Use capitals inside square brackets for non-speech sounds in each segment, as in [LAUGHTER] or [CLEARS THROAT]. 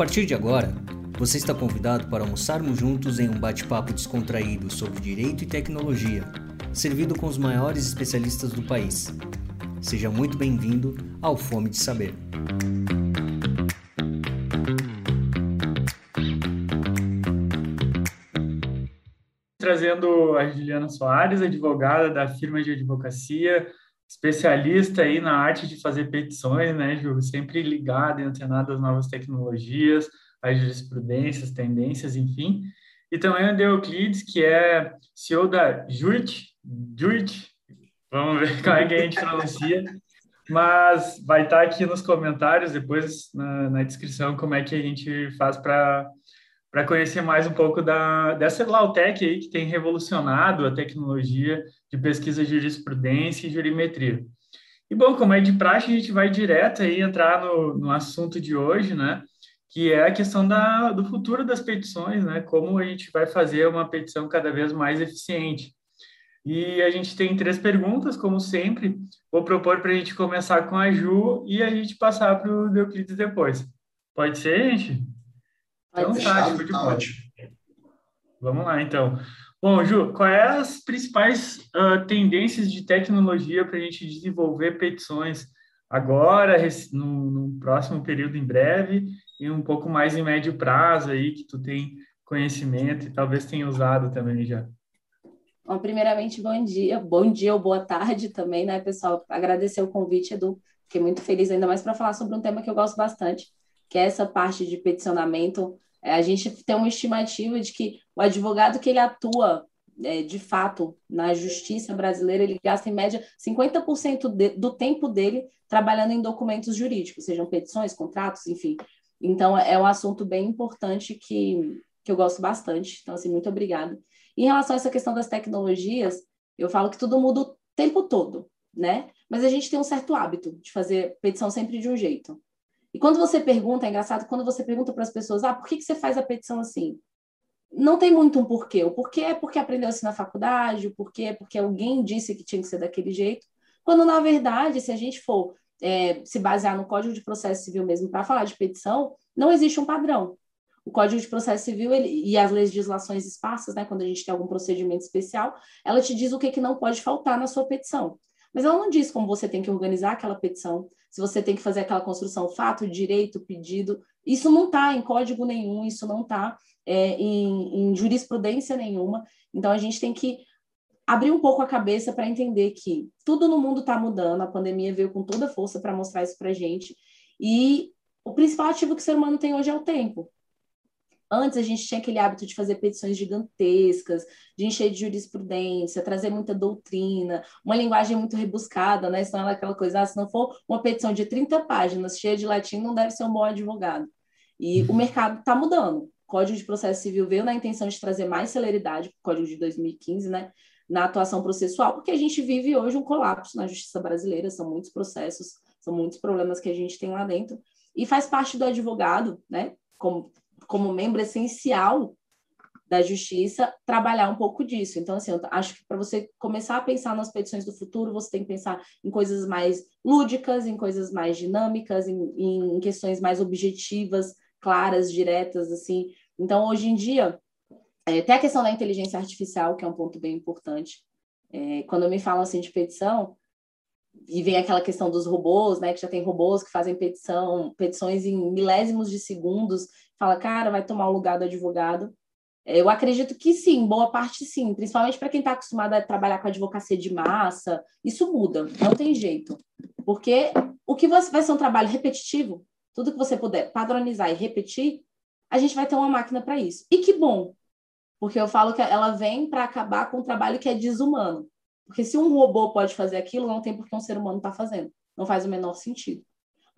partir de agora, você está convidado para almoçarmos juntos em um bate-papo descontraído sobre direito e tecnologia, servido com os maiores especialistas do país. Seja muito bem-vindo ao Fome de Saber. Trazendo a Juliana Soares, advogada da firma de advocacia, especialista aí na arte de fazer petições, né, Ju? Sempre ligada e antenada às novas tecnologias, às jurisprudências, tendências, enfim. E também o Euclides, que é CEO da Jurt, Jurt, vamos ver [LAUGHS] como é que a gente pronuncia, mas vai estar aqui nos comentários, depois na, na descrição, como é que a gente faz para para conhecer mais um pouco da, dessa Lautec aí que tem revolucionado a tecnologia de pesquisa de jurisprudência e jurimetria. E bom, como é de praxe, a gente vai direto aí entrar no, no assunto de hoje, né? Que é a questão da, do futuro das petições, né? Como a gente vai fazer uma petição cada vez mais eficiente. E a gente tem três perguntas, como sempre. Vou propor para a gente começar com a Ju e a gente passar para o Euclides depois. Pode ser, gente? Então tá, de tá ótimo. Vamos lá, então. Bom, Ju, quais as principais uh, tendências de tecnologia para a gente desenvolver petições agora, no, no, próximo período em breve, e um pouco mais em médio prazo aí, que tu tem conhecimento e talvez tenha usado também já? Bom, primeiramente, bom dia, bom dia ou boa tarde também, né, pessoal? Agradecer o convite, Edu, fiquei muito feliz ainda mais para falar sobre um tema que eu gosto bastante, que é essa parte de peticionamento. É, a gente tem uma estimativa de que o advogado que ele atua é, de fato na justiça brasileira, ele gasta em média 50% de, do tempo dele trabalhando em documentos jurídicos, sejam petições, contratos, enfim. Então, é um assunto bem importante que, que eu gosto bastante. Então, assim, muito obrigada. Em relação a essa questão das tecnologias, eu falo que tudo muda o tempo todo, né? Mas a gente tem um certo hábito de fazer petição sempre de um jeito. E quando você pergunta, é engraçado, quando você pergunta para as pessoas, ah, por que, que você faz a petição assim? Não tem muito um porquê. O porquê é porque aprendeu assim na faculdade, o porquê é porque alguém disse que tinha que ser daquele jeito. Quando, na verdade, se a gente for é, se basear no Código de Processo Civil mesmo para falar de petição, não existe um padrão. O Código de Processo Civil ele, e as legislações esparsas, né, quando a gente tem algum procedimento especial, ela te diz o que, que não pode faltar na sua petição. Mas ela não diz como você tem que organizar aquela petição, se você tem que fazer aquela construção fato, direito, pedido. Isso não está em código nenhum, isso não está é, em, em jurisprudência nenhuma. Então, a gente tem que abrir um pouco a cabeça para entender que tudo no mundo está mudando, a pandemia veio com toda força para mostrar isso para a gente, e o principal ativo que o ser humano tem hoje é o tempo. Antes a gente tinha aquele hábito de fazer petições gigantescas, de encher de jurisprudência, trazer muita doutrina, uma linguagem muito rebuscada, né? Senão é aquela coisa, ah, se não for uma petição de 30 páginas cheia de latim, não deve ser um bom advogado. E o mercado está mudando. O Código de Processo Civil veio na intenção de trazer mais celeridade o Código de 2015, né? Na atuação processual, porque a gente vive hoje um colapso na justiça brasileira, são muitos processos, são muitos problemas que a gente tem lá dentro. E faz parte do advogado, né? Como como membro essencial da justiça, trabalhar um pouco disso. Então, assim, eu acho que para você começar a pensar nas petições do futuro, você tem que pensar em coisas mais lúdicas, em coisas mais dinâmicas, em, em questões mais objetivas, claras, diretas, assim. Então, hoje em dia, é, tem a questão da inteligência artificial, que é um ponto bem importante. É, quando me falam assim de petição, e vem aquela questão dos robôs, né? Que já tem robôs que fazem petição, petições em milésimos de segundos. Fala, cara, vai tomar o lugar do advogado. Eu acredito que sim, boa parte sim, principalmente para quem está acostumado a trabalhar com advocacia de massa, isso muda, não tem jeito. Porque o que vai ser um trabalho repetitivo, tudo que você puder padronizar e repetir, a gente vai ter uma máquina para isso. E que bom, porque eu falo que ela vem para acabar com um trabalho que é desumano. Porque se um robô pode fazer aquilo, não tem por que um ser humano está fazendo. Não faz o menor sentido.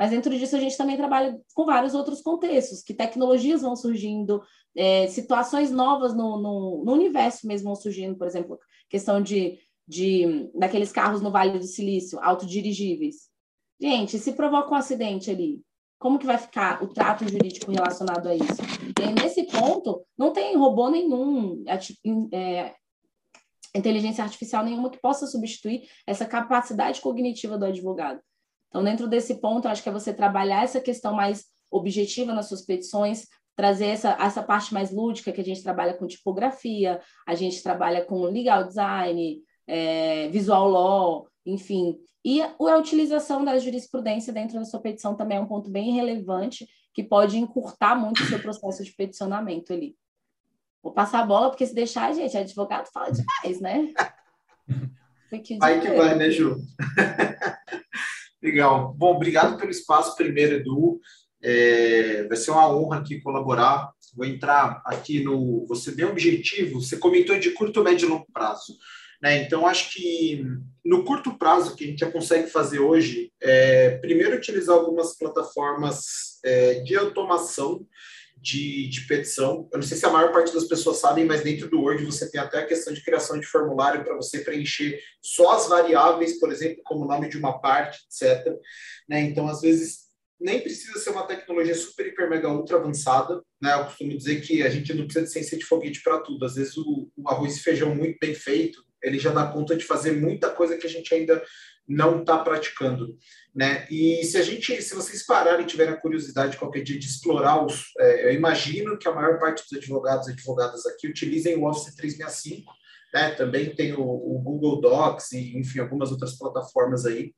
Mas dentro disso a gente também trabalha com vários outros contextos, que tecnologias vão surgindo, é, situações novas no, no, no, universo mesmo vão surgindo, por exemplo, questão de, de daqueles carros no Vale do Silício, autodirigíveis. Gente, se provoca um acidente ali, como que vai ficar o trato jurídico relacionado a isso? E nesse ponto, não tem robô nenhum é, inteligência artificial nenhuma que possa substituir essa capacidade cognitiva do advogado. Então, dentro desse ponto, acho que é você trabalhar essa questão mais objetiva nas suas petições, trazer essa, essa parte mais lúdica, que a gente trabalha com tipografia, a gente trabalha com legal design, é, visual law, enfim. E a, a utilização da jurisprudência dentro da sua petição também é um ponto bem relevante, que pode encurtar muito o seu processo de peticionamento ali. Vou passar a bola, porque se deixar, gente, advogado fala demais, né? [LAUGHS] Vai que vai, né, Ju? [LAUGHS] Legal. Bom, obrigado pelo espaço primeiro, Edu. É, vai ser uma honra aqui colaborar. Vou entrar aqui no. Você bem objetivo, você comentou de curto, médio e longo prazo. Né? Então, acho que no curto prazo, que a gente já consegue fazer hoje, é, primeiro utilizar algumas plataformas é, de automação de, de, petição. Eu não sei se a maior parte das pessoas sabem, mas dentro do Word você tem até a questão de criação de formulário para você preencher só as variáveis, por exemplo, como o nome de uma parte, etc. Né? Então, às vezes, nem precisa ser uma tecnologia super, hiper, mega, ultra avançada. Né? Eu costumo dizer que a gente não precisa de ciência de foguete para tudo. Às vezes, o, o arroz e feijão muito bem feito, ele já dá conta de fazer muita coisa que a gente ainda não está praticando, né? E se a gente, se vocês pararem e tiverem a curiosidade qualquer dia de explorar os, é, eu imagino que a maior parte dos advogados e advogadas aqui utilizem o Office 365, né? Também tem o, o Google Docs e enfim algumas outras plataformas aí,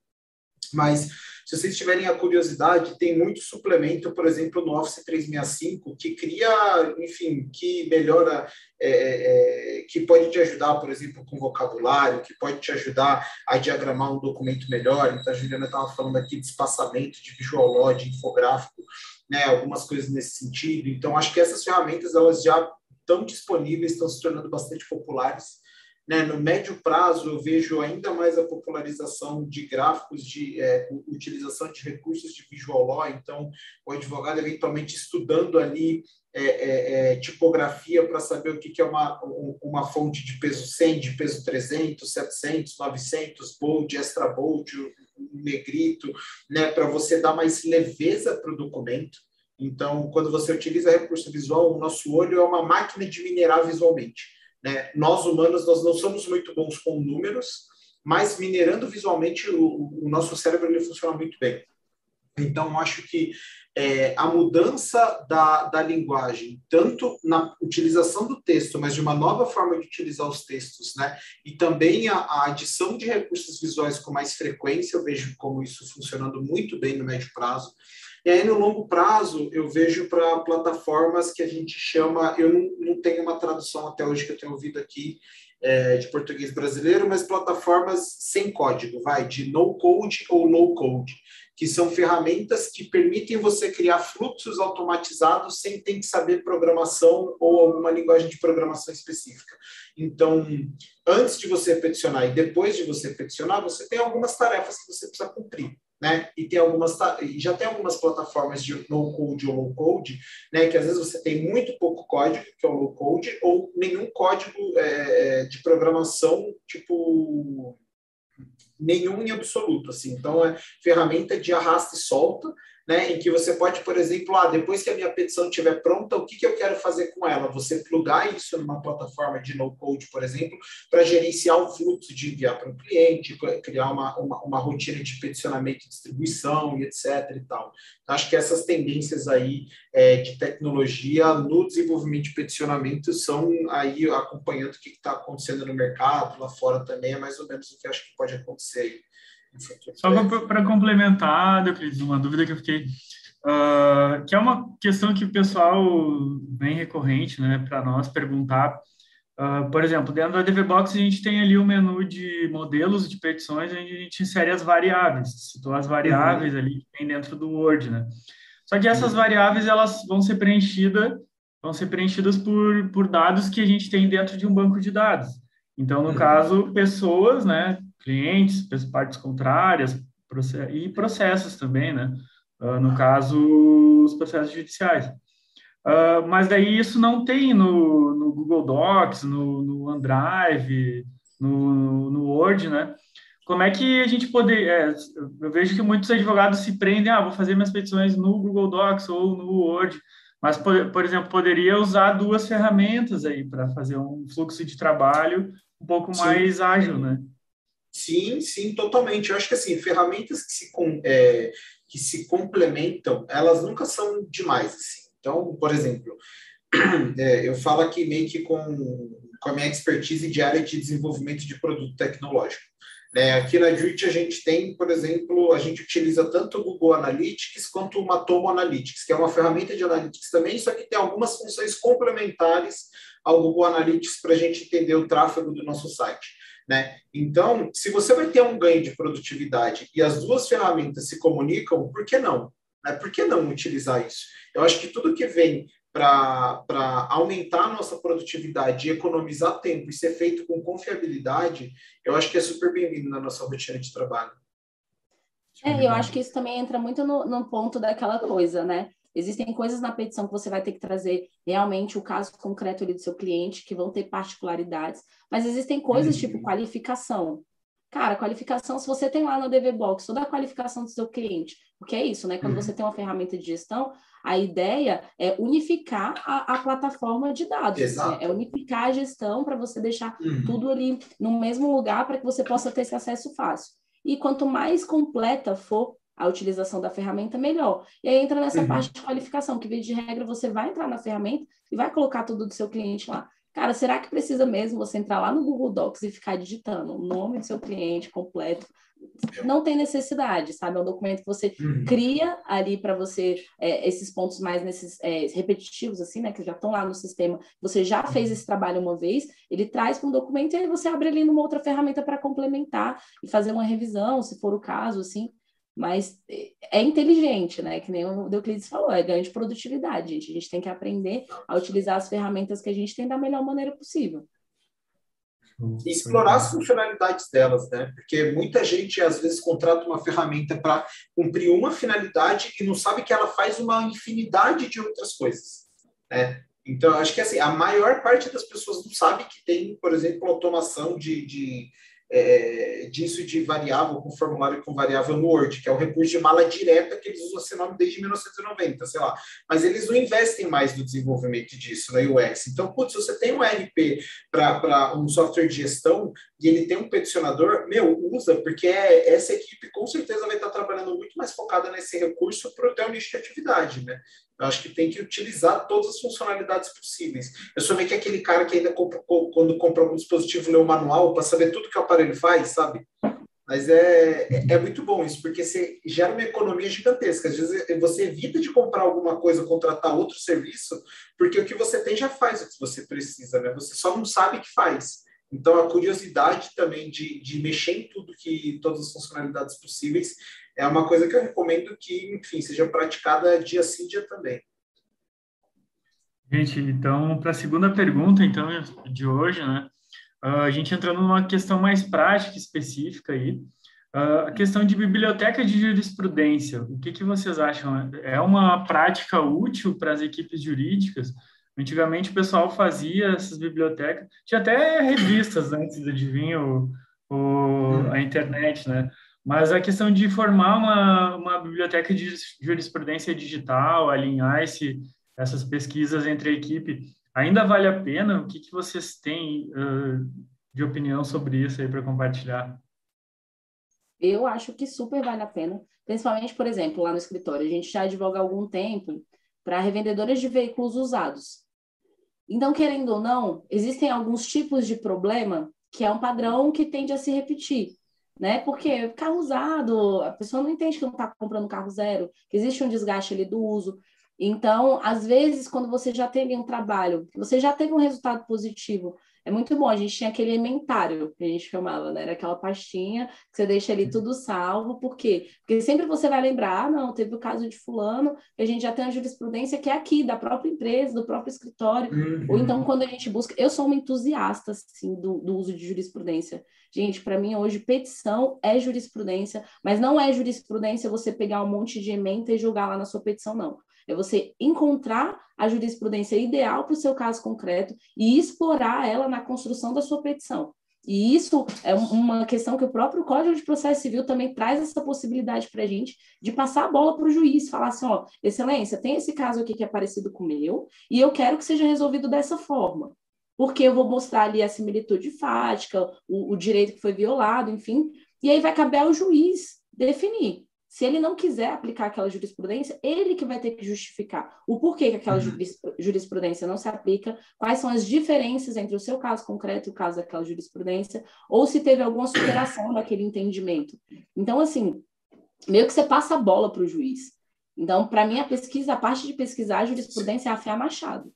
mas se vocês tiverem a curiosidade, tem muito suplemento, por exemplo, no Office 365, que cria, enfim, que melhora, é, é, é, que pode te ajudar, por exemplo, com vocabulário, que pode te ajudar a diagramar um documento melhor. Então, a Juliana estava falando aqui de espaçamento, de visual de infográfico, né, algumas coisas nesse sentido. Então, acho que essas ferramentas, elas já estão disponíveis, estão se tornando bastante populares. Né? No médio prazo, eu vejo ainda mais a popularização de gráficos, de é, utilização de recursos de visual law. Então, o advogado, eventualmente, estudando ali é, é, é tipografia para saber o que, que é uma, uma fonte de peso 100, de peso 300, 700, 900, bold, extra bold, negrito, né? para você dar mais leveza para o documento. Então, quando você utiliza recurso visual, o nosso olho é uma máquina de minerar visualmente. Né? Nós, humanos, nós não somos muito bons com números, mas minerando visualmente, o, o nosso cérebro ele funciona muito bem. Então, acho que é, a mudança da, da linguagem, tanto na utilização do texto, mas de uma nova forma de utilizar os textos, né? E também a, a adição de recursos visuais com mais frequência, eu vejo como isso funcionando muito bem no médio prazo. E aí, no longo prazo, eu vejo para plataformas que a gente chama, eu não, não tenho uma tradução até hoje que eu tenho ouvido aqui é, de português brasileiro, mas plataformas sem código, vai, de no code ou low code, que são ferramentas que permitem você criar fluxos automatizados sem ter que saber programação ou alguma linguagem de programação específica. Então, antes de você peticionar e depois de você peticionar, você tem algumas tarefas que você precisa cumprir né? E tem algumas já tem algumas plataformas de no code ou low code, né? Que às vezes você tem muito pouco código, que é o low code, ou nenhum código é, de programação tipo nenhum em absoluto, assim. Então é ferramenta de arrasta e solta, né, em que você pode, por exemplo, ah, depois que a minha petição estiver pronta, o que, que eu quero fazer com ela? Você plugar isso numa plataforma de no-code, por exemplo, para gerenciar o fluxo de enviar para o cliente, criar uma, uma, uma, rotina de peticionamento e distribuição e etc. E tal. Então, acho que essas tendências aí é, de tecnologia no desenvolvimento de peticionamento são aí acompanhando o que está acontecendo no mercado, lá fora também, é mais ou menos o que acho que pode acontecer aí. Só para complementar, Euclides, uma dúvida que eu fiquei, uh, que é uma questão que o pessoal bem recorrente, né, para nós perguntar. Uh, por exemplo, dentro do ADVBox a gente tem ali o um menu de modelos de petições, onde a gente insere as variáveis, citou as variáveis uhum. ali que tem dentro do Word, né? Só que essas uhum. variáveis elas vão ser preenchidas, vão ser preenchidas por, por dados que a gente tem dentro de um banco de dados. Então, no uhum. caso, pessoas, né, clientes, partes contrárias e processos também, né? Uh, no caso, os processos judiciais. Uh, mas daí isso não tem no, no Google Docs, no, no OneDrive, no, no Word, né? Como é que a gente poder... É, eu vejo que muitos advogados se prendem, ah, vou fazer minhas petições no Google Docs ou no Word, mas, por, por exemplo, poderia usar duas ferramentas aí para fazer um fluxo de trabalho um pouco Sim. mais ágil, né? Sim, sim, totalmente. Eu acho que assim, ferramentas que se, é, que se complementam, elas nunca são demais. Assim. Então, por exemplo, [CLEARS THROAT] é, eu falo aqui meio que com, com a minha expertise de área de desenvolvimento de produto tecnológico. É, aqui na Druid a gente tem, por exemplo, a gente utiliza tanto o Google Analytics quanto o Matomo Analytics, que é uma ferramenta de analytics também, só que tem algumas funções complementares ao Google Analytics para a gente entender o tráfego do nosso site. Né? Então, se você vai ter um ganho de produtividade e as duas ferramentas se comunicam, por que não? Né? Por que não utilizar isso? Eu acho que tudo que vem para aumentar a nossa produtividade e economizar tempo e ser feito com confiabilidade, eu acho que é super bem-vindo na nossa rotina de trabalho. É, eu acho que isso também entra muito no, no ponto daquela coisa, né? Existem coisas na petição que você vai ter que trazer realmente o caso concreto ali do seu cliente, que vão ter particularidades, mas existem coisas tipo uhum. tipo qualificação. Cara, qualificação, se você tem lá no DV Box toda a qualificação do seu cliente, porque é isso, né? Quando uhum. você tem uma ferramenta de gestão, a ideia é unificar a, a plataforma de dados, né? é unificar a gestão para você deixar uhum. tudo ali no mesmo lugar para que você possa ter esse acesso fácil. E quanto mais completa for a utilização da ferramenta, melhor. E aí entra nessa uhum. parte de qualificação, que, via de regra, você vai entrar na ferramenta e vai colocar tudo do seu cliente lá. Cara, será que precisa mesmo você entrar lá no Google Docs e ficar digitando o nome do seu cliente completo? Não tem necessidade, sabe? É um documento que você uhum. cria ali para você, é, esses pontos mais nesses, é, repetitivos, assim, né? Que já estão lá no sistema. Você já fez esse trabalho uma vez, ele traz para um documento e aí você abre ali numa outra ferramenta para complementar e fazer uma revisão, se for o caso, assim mas é inteligente, né? Que nem o Euclides falou, é ganho de produtividade, gente. A gente tem que aprender a utilizar as ferramentas que a gente tem da melhor maneira possível. E explorar as funcionalidades delas, né? Porque muita gente às vezes contrata uma ferramenta para cumprir uma finalidade e não sabe que ela faz uma infinidade de outras coisas, né? Então, acho que assim, a maior parte das pessoas não sabe que tem, por exemplo, automação de, de é, disso de variável com formulário com variável no Word, que é o recurso de mala direta que eles usam esse nome desde 1990, sei lá. Mas eles não investem mais no desenvolvimento disso na UX. Então, putz, se você tem um RP para um software de gestão e ele tem um peticionador, meu, usa, porque é, essa equipe com certeza vai estar trabalhando muito mais focada nesse recurso para o teu nicho de atividade, né? Eu acho que tem que utilizar todas as funcionalidades possíveis. Eu sou meio que aquele cara que ainda compra, quando compra um dispositivo lê o manual para saber tudo que o aparelho faz, sabe? Mas é, é, é, muito bom isso, porque você gera uma economia gigantesca. Às vezes você evita de comprar alguma coisa, contratar outro serviço, porque o que você tem já faz o que você precisa, né? Você só não sabe que faz. Então, a curiosidade também de, de mexer em tudo que todas as funcionalidades possíveis é uma coisa que eu recomendo que, enfim, seja praticada dia sim, dia também. Gente, então, para a segunda pergunta, então, de hoje, né, ah, a gente entrando numa questão mais prática, específica aí, ah, a questão de biblioteca de jurisprudência, o que, que vocês acham? É uma prática útil para as equipes jurídicas? Antigamente o pessoal fazia essas bibliotecas, tinha até revistas antes de vir o, o, a internet, né? Mas a questão de formar uma, uma biblioteca de jurisprudência digital, alinhar esse, essas pesquisas entre a equipe, ainda vale a pena? O que, que vocês têm uh, de opinião sobre isso aí para compartilhar? Eu acho que super vale a pena, principalmente, por exemplo, lá no escritório, a gente já advoga há algum tempo para revendedoras de veículos usados. Então, querendo ou não, existem alguns tipos de problema que é um padrão que tende a se repetir né? Porque carro usado, a pessoa não entende que não está comprando carro zero, que existe um desgaste ali do uso. Então, às vezes, quando você já tem um trabalho, você já teve um resultado positivo, é muito bom. A gente tinha aquele inventário que a gente chamava, né? Era aquela pastinha que você deixa ali tudo salvo. Por quê? Porque sempre você vai lembrar, ah, não, teve o caso de fulano, a gente já tem a jurisprudência que é aqui, da própria empresa, do próprio escritório. Uhum. Ou então, quando a gente busca... Eu sou uma entusiasta, assim, do, do uso de jurisprudência. Gente, para mim, hoje, petição é jurisprudência, mas não é jurisprudência você pegar um monte de ementa e jogar lá na sua petição, não. É você encontrar a jurisprudência ideal para o seu caso concreto e explorar ela na construção da sua petição. E isso é uma questão que o próprio Código de Processo Civil também traz essa possibilidade para a gente de passar a bola para o juiz, falar assim, ó, excelência, tem esse caso aqui que é parecido com o meu, e eu quero que seja resolvido dessa forma. Porque eu vou mostrar ali a similitude fática, o, o direito que foi violado, enfim, e aí vai caber ao juiz definir se ele não quiser aplicar aquela jurisprudência, ele que vai ter que justificar o porquê que aquela uhum. jurisprudência não se aplica, quais são as diferenças entre o seu caso concreto e o caso daquela jurisprudência, ou se teve alguma superação daquele entendimento. Então, assim, meio que você passa a bola para o juiz. Então, para mim, a pesquisa, a parte de pesquisar a jurisprudência é afiar machado.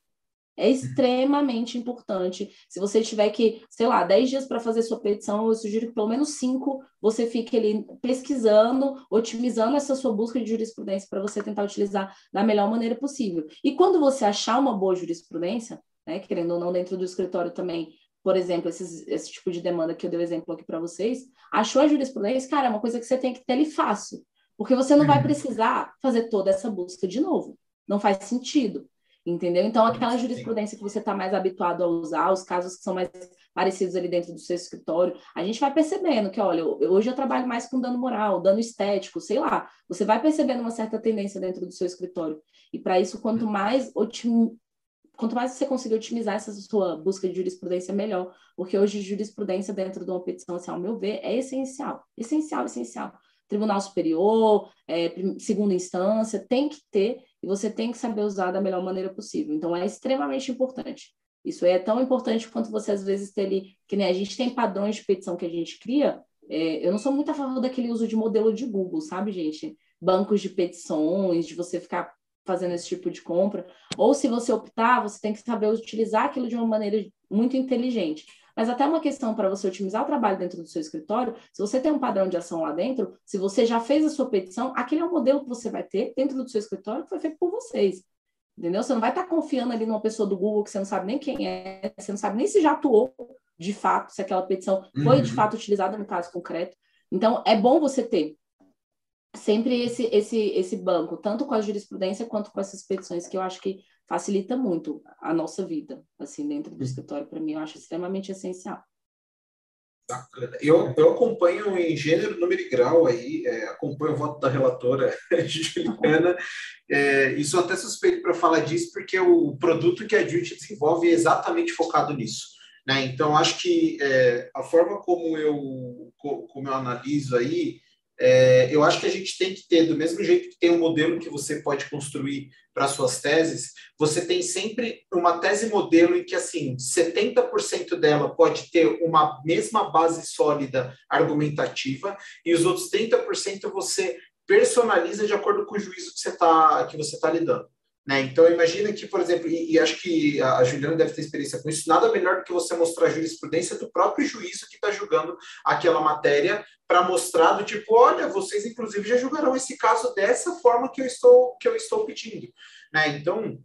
É extremamente importante. Se você tiver que, sei lá, 10 dias para fazer sua petição, eu sugiro que pelo menos 5 você fique ali pesquisando, otimizando essa sua busca de jurisprudência para você tentar utilizar da melhor maneira possível. E quando você achar uma boa jurisprudência, né, querendo ou não, dentro do escritório também, por exemplo, esses, esse tipo de demanda que eu dei o exemplo aqui para vocês, achou a jurisprudência, cara, é uma coisa que você tem que ter ali fácil, porque você não vai uhum. precisar fazer toda essa busca de novo. Não faz sentido entendeu? Então, aquela jurisprudência que você está mais habituado a usar, os casos que são mais parecidos ali dentro do seu escritório, a gente vai percebendo que, olha, hoje eu trabalho mais com dano moral, dano estético, sei lá, você vai percebendo uma certa tendência dentro do seu escritório. E para isso, quanto mais otim... quanto mais você conseguir otimizar essa sua busca de jurisprudência, melhor, porque hoje jurisprudência dentro de uma petição, assim, ao meu ver, é essencial, essencial, essencial. Tribunal Superior, é, segunda instância, tem que ter e você tem que saber usar da melhor maneira possível. Então, é extremamente importante. Isso é tão importante quanto você, às vezes, ter ali, que nem a gente tem padrões de petição que a gente cria. É, eu não sou muito a favor daquele uso de modelo de Google, sabe, gente? Bancos de petições, de você ficar fazendo esse tipo de compra. Ou se você optar, você tem que saber utilizar aquilo de uma maneira muito inteligente. Mas até uma questão para você otimizar o trabalho dentro do seu escritório, se você tem um padrão de ação lá dentro, se você já fez a sua petição, aquele é o modelo que você vai ter dentro do seu escritório que foi feito por vocês. Entendeu? Você não vai estar tá confiando ali numa pessoa do Google que você não sabe nem quem é, você não sabe nem se já atuou de fato, se aquela petição foi de uhum. fato utilizada no caso concreto. Então, é bom você ter sempre esse, esse, esse banco, tanto com a jurisprudência quanto com essas petições, que eu acho que facilita muito a nossa vida, assim, dentro do escritório, para mim, eu acho extremamente essencial. Bacana. Eu, eu acompanho em gênero, número e grau aí, é, acompanho o voto da relatora [LAUGHS] Juliana, é, e sou até suspeito para falar disso, porque o produto que a Jute desenvolve é exatamente focado nisso. Né? Então, acho que é, a forma como eu, como eu analiso aí, é, eu acho que a gente tem que ter, do mesmo jeito que tem um modelo que você pode construir para suas teses, você tem sempre uma tese modelo em que, assim, 70% dela pode ter uma mesma base sólida argumentativa e os outros 30% você personaliza de acordo com o juízo que você está você tá lidando. Né? Então, imagina que, por exemplo, e, e, acho que a Juliana deve ter experiência com isso, nada melhor do que você mostrar a jurisprudência do próprio juízo que está julgando aquela matéria para mostrar do tipo, olha, vocês inclusive já julgarão esse caso dessa forma que eu estou, que eu estou pedindo. Né? Então,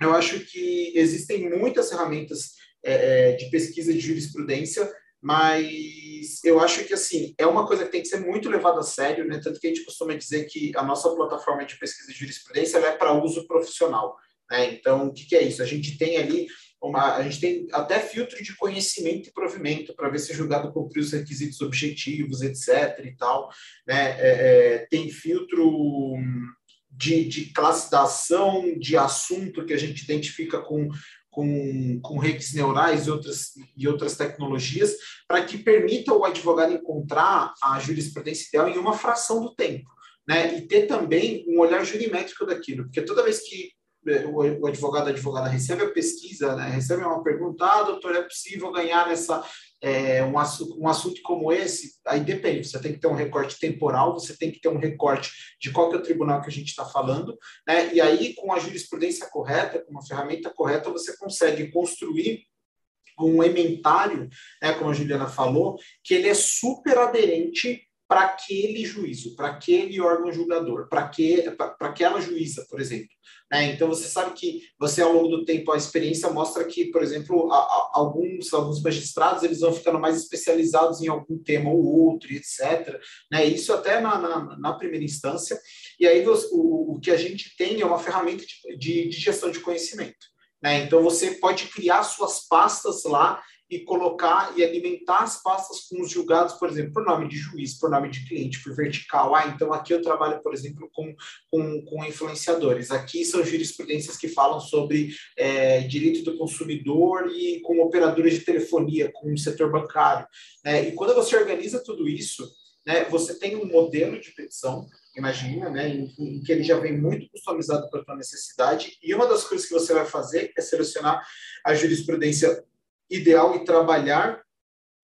eu acho que existem muitas ferramentas é, é de pesquisa de jurisprudência mas eu acho que assim é uma coisa que tem que ser muito levada a sério, né? Tanto que a gente costuma dizer que a nossa plataforma de pesquisa de jurisprudência é para uso profissional, né? Então, o que, que, é isso? A gente tem ali uma, a gente tem até filtro de conhecimento e provimento para ver se o julgado cumpriu os requisitos objetivos, etc. e tal, né? É, é, tem filtro de, de ação, de assunto que a gente identifica com com, com redes neurais e outras, e outras tecnologias, para que permita o advogado encontrar a jurisprudência ideal em uma fração do tempo. Né? E ter também um olhar jurimétrico daquilo, porque toda vez que é, o advogado, a advogada recebe a pesquisa, né? recebe uma pergunta, ah, doutor, é possível ganhar nessa, é, um, assunto, um assunto como esse, aí depende, você tem que ter um recorte temporal, você tem que ter um recorte de qual que é o tribunal que a gente está falando, né? e aí com a jurisprudência correta, com uma ferramenta correta, você consegue construir um ementário, né, como a Juliana falou, que ele é super aderente para aquele juízo, para aquele órgão julgador, para aquela juíza, por exemplo. Né? Então, você sabe que você, ao longo do tempo, a experiência mostra que, por exemplo, a, a, alguns, alguns magistrados eles vão ficando mais especializados em algum tema ou outro, etc. Né? Isso até na, na, na primeira instância. E aí, o, o que a gente tem é uma ferramenta de, de, de gestão de conhecimento. Né? Então, você pode criar suas pastas lá e colocar e alimentar as pastas com os julgados, por exemplo, por nome de juiz, por nome de cliente, por vertical. Ah, então aqui eu trabalho, por exemplo, com, com, com influenciadores. Aqui são jurisprudências que falam sobre é, direito do consumidor e com operadoras de telefonia, com o setor bancário. Né? E quando você organiza tudo isso, né, você tem um modelo de petição imagina, né, em, em, que ele já vem muito customizado para a tua necessidade, e uma das coisas que você vai fazer é selecionar a jurisprudência ideal e trabalhar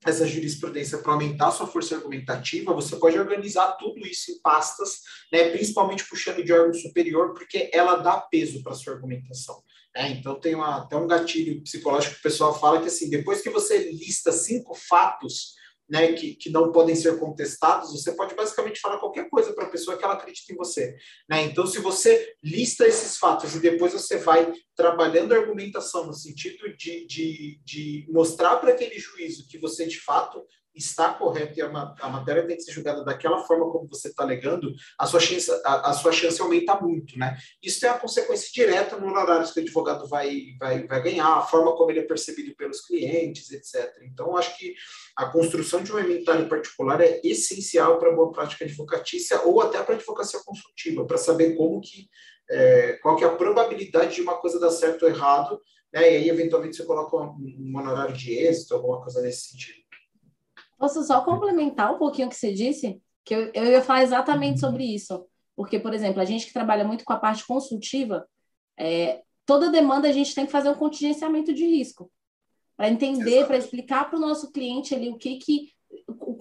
essa jurisprudência para aumentar sua força argumentativa, você pode organizar tudo isso em pastas, né, principalmente puxando de órgão superior, porque ela dá peso para sua argumentação. Né? Então tem uma, até um gatilho psicológico que o pessoal fala que assim, depois que você lista cinco fatos né, que, que não podem ser contestados, você pode basicamente falar qualquer coisa para a pessoa que ela acredita em você. Né? Então, se você lista esses fatos e depois você vai trabalhando a argumentação no sentido de, de, de mostrar para aquele juízo que você, de fato, está correto e a, a, matéria tem que ser julgada daquela forma como você está alegando, a sua, chance, a, a, sua chance aumenta muito, né? Isso é a consequência direta no horário que o advogado vai, vai, vai ganhar, a forma como ele é percebido pelos clientes, etc. Então, acho que a construção de um inventário particular é essencial para a boa prática advocatícia ou até para a advocacia consultiva, para saber como que, é, qual que é a probabilidade de uma coisa dar certo ou errado, né? E aí, eventualmente, você coloca um, um honorário de êxito, alguma coisa nesse sentido. Posso só complementar um pouquinho o que você disse? Que eu, eu ia falar exatamente sobre isso. Porque, por exemplo, a gente que trabalha muito com a parte consultiva, é, toda demanda a gente tem que fazer um contingenciamento de risco. Para entender, para explicar para o nosso cliente ali o que, que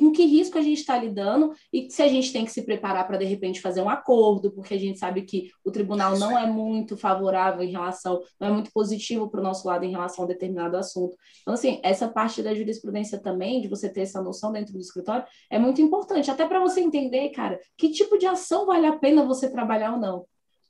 com que risco a gente está lidando e se a gente tem que se preparar para de repente fazer um acordo, porque a gente sabe que o tribunal não é muito favorável em relação, não é muito positivo para o nosso lado em relação a determinado assunto. Então, assim, essa parte da jurisprudência também, de você ter essa noção dentro do escritório, é muito importante, até para você entender, cara, que tipo de ação vale a pena você trabalhar ou não.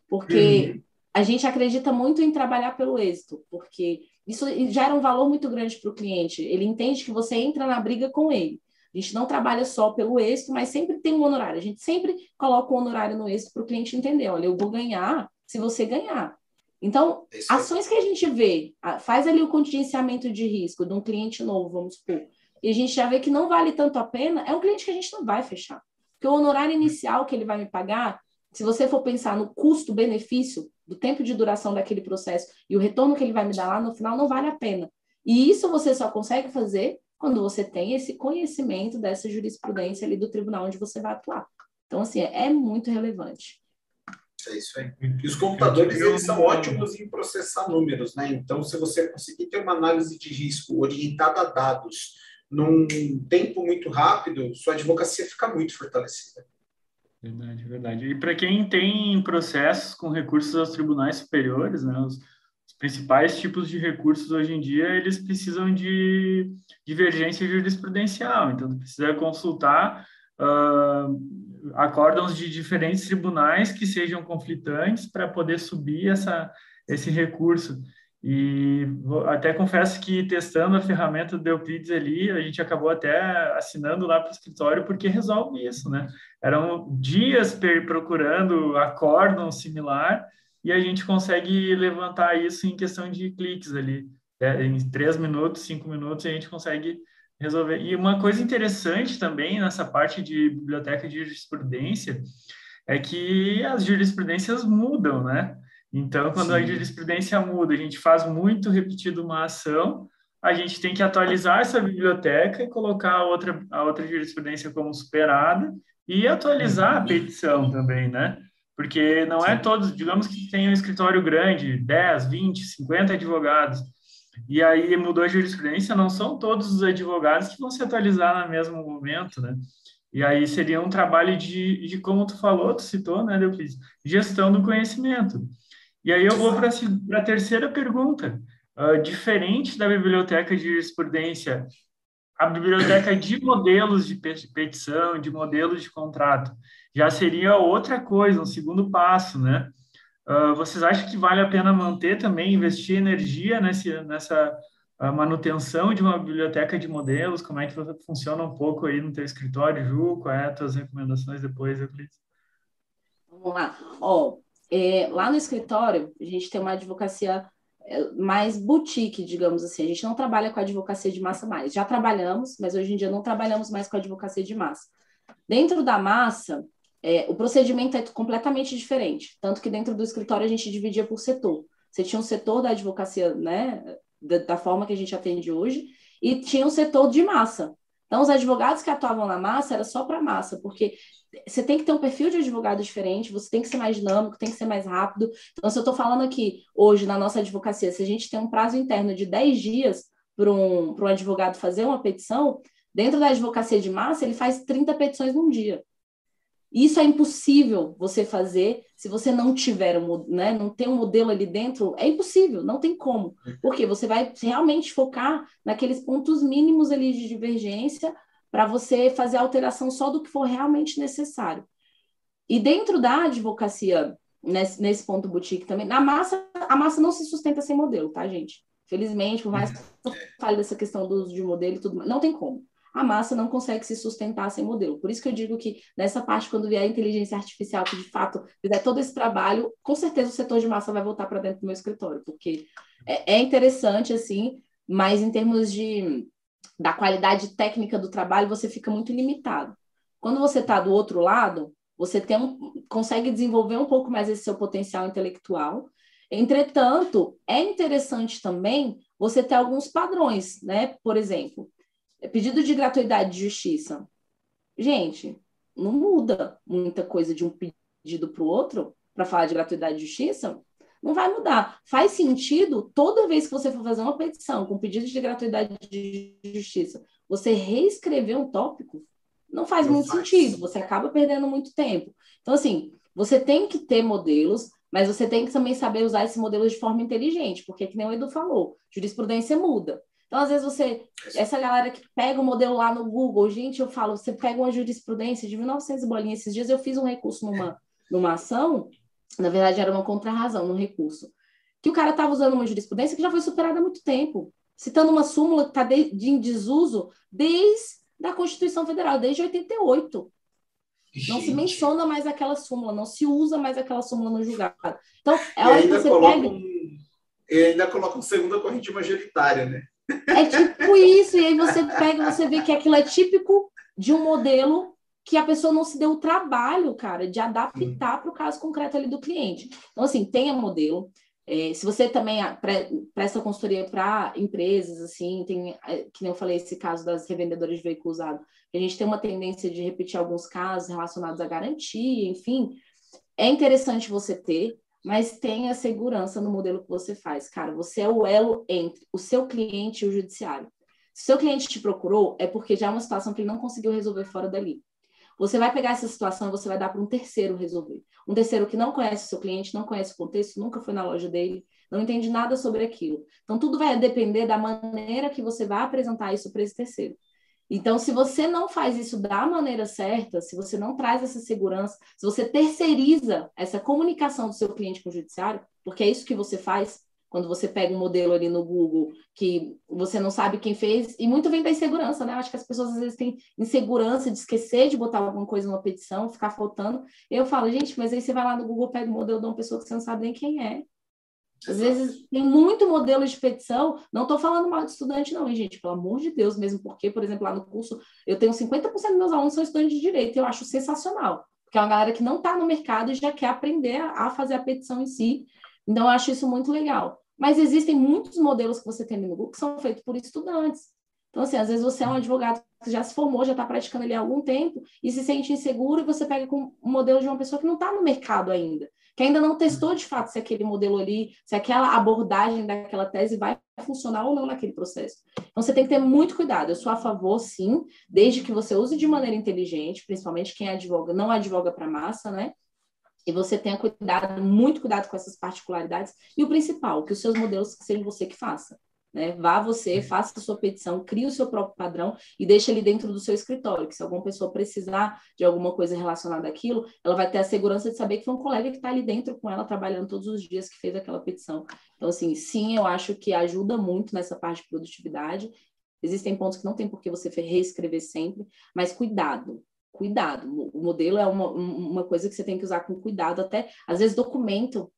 Porque uhum. a gente acredita muito em trabalhar pelo êxito, porque isso gera um valor muito grande para o cliente. Ele entende que você entra na briga com ele. A gente não trabalha só pelo êxito, mas sempre tem um honorário. A gente sempre coloca um honorário no êxito para o cliente entender. Olha, eu vou ganhar se você ganhar. Então, é ações que a gente vê, faz ali o contingenciamento de risco de um cliente novo, vamos supor, e a gente já vê que não vale tanto a pena, é um cliente que a gente não vai fechar. Porque o honorário inicial que ele vai me pagar, se você for pensar no custo-benefício do tempo de duração daquele processo e o retorno que ele vai me dar lá no final, não vale a pena. E isso você só consegue fazer quando você tem esse conhecimento dessa jurisprudência ali do tribunal onde você vai atuar. Então, assim, é, muito relevante. É isso aí. E os computadores, eles são ótimos em processar números, né? Então, se você conseguir ter uma análise de risco orientada a dados num tempo muito rápido, sua advocacia fica muito fortalecida. Verdade, verdade. E para quem tem processos com recursos aos tribunais superiores, né, os, os principais tipos de recursos hoje em dia, eles precisam de divergência jurisprudencial. Então, precisa consultar uh, acórdãos de diferentes tribunais que sejam conflitantes para poder subir essa, esse recurso. E até confesso que testando a ferramenta do Euclides ali, a gente acabou até assinando lá para o escritório porque resolve isso, né? Eram dias procurando acórdão similar e a gente consegue levantar isso em questão de cliques ali. É, em três minutos, cinco minutos, a gente consegue resolver. E uma coisa interessante também nessa parte de biblioteca de jurisprudência é que as jurisprudências mudam, né? Então, quando Sim. a jurisprudência muda, a gente faz muito repetido uma ação, a gente tem que atualizar essa biblioteca e colocar a outra, a outra jurisprudência como superada e atualizar a uhum. petição também, né? Porque não é todos, digamos que tem um escritório grande, 10, 20, 50 advogados, e aí mudou a jurisprudência, não são todos os advogados que vão se atualizar no mesmo momento, né? E aí seria um trabalho de, de como tu falou, tu citou, né, Euclides? Gestão do conhecimento. E aí eu vou para a terceira pergunta. Uh, diferente da biblioteca de jurisprudência, a biblioteca de modelos de petição, de modelos de contrato, já seria outra coisa, um segundo passo, né? Uh, vocês acham que vale a pena manter também, investir energia nesse, nessa uh, manutenção de uma biblioteca de modelos? Como é que funciona um pouco aí no teu escritório, Ju? Qual é as tuas recomendações depois, Euclides? Vamos lá. Ó, é, lá no escritório, a gente tem uma advocacia é, mais boutique, digamos assim. A gente não trabalha com advocacia de massa mais. Já trabalhamos, mas hoje em dia não trabalhamos mais com advocacia de massa. Dentro da massa, é, o procedimento é completamente diferente, tanto que dentro do escritório a gente dividia por setor. Você tinha um setor da advocacia, né, da, da forma que a gente atende hoje, e tinha um setor de massa. Então, os advogados que atuavam na massa era só para massa, porque você tem que ter um perfil de advogado diferente, você tem que ser mais dinâmico, tem que ser mais rápido. Então, se eu estou falando aqui hoje na nossa advocacia, se a gente tem um prazo interno de 10 dias para um, um advogado fazer uma petição, dentro da advocacia de massa, ele faz 30 petições num dia. Isso é impossível você fazer se você não tiver um, né, não tem um modelo ali dentro, é impossível, não tem como. Porque você vai realmente focar naqueles pontos mínimos ali de divergência para você fazer a alteração só do que for realmente necessário. E dentro da advocacia, nesse, nesse ponto boutique também, na massa, a massa não se sustenta sem modelo, tá, gente? Felizmente, por mais que eu fale dessa questão do uso de modelo e tudo, não tem como a massa não consegue se sustentar sem modelo. Por isso que eu digo que nessa parte, quando vier a inteligência artificial, que de fato fizer todo esse trabalho, com certeza o setor de massa vai voltar para dentro do meu escritório, porque é, é interessante, assim, mas em termos de da qualidade técnica do trabalho, você fica muito limitado. Quando você está do outro lado, você tem um, consegue desenvolver um pouco mais esse seu potencial intelectual. Entretanto, é interessante também você ter alguns padrões, né? Por exemplo, pedido de gratuidade de justiça. Gente, não muda muita coisa de um pedido para o outro para falar de gratuidade de justiça. Não vai mudar. Faz sentido toda vez que você for fazer uma petição com pedido de gratuidade de justiça, você reescrever um tópico? Não faz não muito faz. sentido. Você acaba perdendo muito tempo. Então, assim, você tem que ter modelos, mas você tem que também saber usar esse modelo de forma inteligente, porque, que nem o Edu falou, jurisprudência muda. Então, às vezes, você, essa galera que pega o modelo lá no Google, gente, eu falo, você pega uma jurisprudência de 1900 bolinhas. Esses dias eu fiz um recurso numa, numa ação, na verdade era uma contrarrazão no recurso, que o cara estava usando uma jurisprudência que já foi superada há muito tempo, citando uma súmula que está de, de, em desuso desde a Constituição Federal, desde 88. Gente. Não se menciona mais aquela súmula, não se usa mais aquela súmula no julgado. Então, é hora que você pega. Um, e ainda coloca uma segunda corrente majoritária, né? É tipo isso, e aí você pega, você vê que aquilo é típico de um modelo que a pessoa não se deu o trabalho, cara, de adaptar para o caso concreto ali do cliente. Então, assim, tenha modelo. É, se você também presta consultoria para empresas, assim, tem, é, que nem eu falei, esse caso das revendedoras de veículo usado, a gente tem uma tendência de repetir alguns casos relacionados à garantia, enfim, é interessante você ter, mas tenha segurança no modelo que você faz. Cara, você é o elo entre o seu cliente e o judiciário. Se o seu cliente te procurou, é porque já é uma situação que ele não conseguiu resolver fora dali. Você vai pegar essa situação e você vai dar para um terceiro resolver. Um terceiro que não conhece o seu cliente, não conhece o contexto, nunca foi na loja dele, não entende nada sobre aquilo. Então, tudo vai depender da maneira que você vai apresentar isso para esse terceiro. Então, se você não faz isso da maneira certa, se você não traz essa segurança, se você terceiriza essa comunicação do seu cliente com o judiciário, porque é isso que você faz quando você pega um modelo ali no Google que você não sabe quem fez, e muito vem da insegurança, né? Acho que as pessoas às vezes têm insegurança de esquecer de botar alguma coisa numa petição, ficar faltando. Eu falo, gente, mas aí você vai lá no Google, pega o modelo de uma pessoa que você não sabe nem quem é. Às vezes tem muito modelo de petição, não estou falando mal de estudante, não, hein, gente, pelo amor de Deus, mesmo porque, por exemplo, lá no curso, eu tenho 50% dos meus alunos são estudantes de direito, e eu acho sensacional, porque é uma galera que não está no mercado e já quer aprender a fazer a petição em si. Então, eu acho isso muito legal. Mas existem muitos modelos que você tem no Google que são feitos por estudantes. Então, assim, às vezes você é um advogado que já se formou, já está praticando ali há algum tempo e se sente inseguro e você pega com um modelo de uma pessoa que não está no mercado ainda que ainda não testou de fato se aquele modelo ali, se aquela abordagem daquela tese vai funcionar ou não naquele processo. Então você tem que ter muito cuidado. Eu sou a favor, sim, desde que você use de maneira inteligente, principalmente quem advoga, não advoga para massa, né? E você tenha cuidado, muito cuidado com essas particularidades. E o principal, que os seus modelos sejam você que faça. Né? Vá você, faça a sua petição, crie o seu próprio padrão e deixe ele dentro do seu escritório, que se alguma pessoa precisar de alguma coisa relacionada àquilo, ela vai ter a segurança de saber que foi um colega que está ali dentro com ela, trabalhando todos os dias, que fez aquela petição. Então, assim, sim, eu acho que ajuda muito nessa parte de produtividade. Existem pontos que não tem por que você reescrever sempre, mas cuidado, cuidado. O modelo é uma, uma coisa que você tem que usar com cuidado, até, às vezes, documento,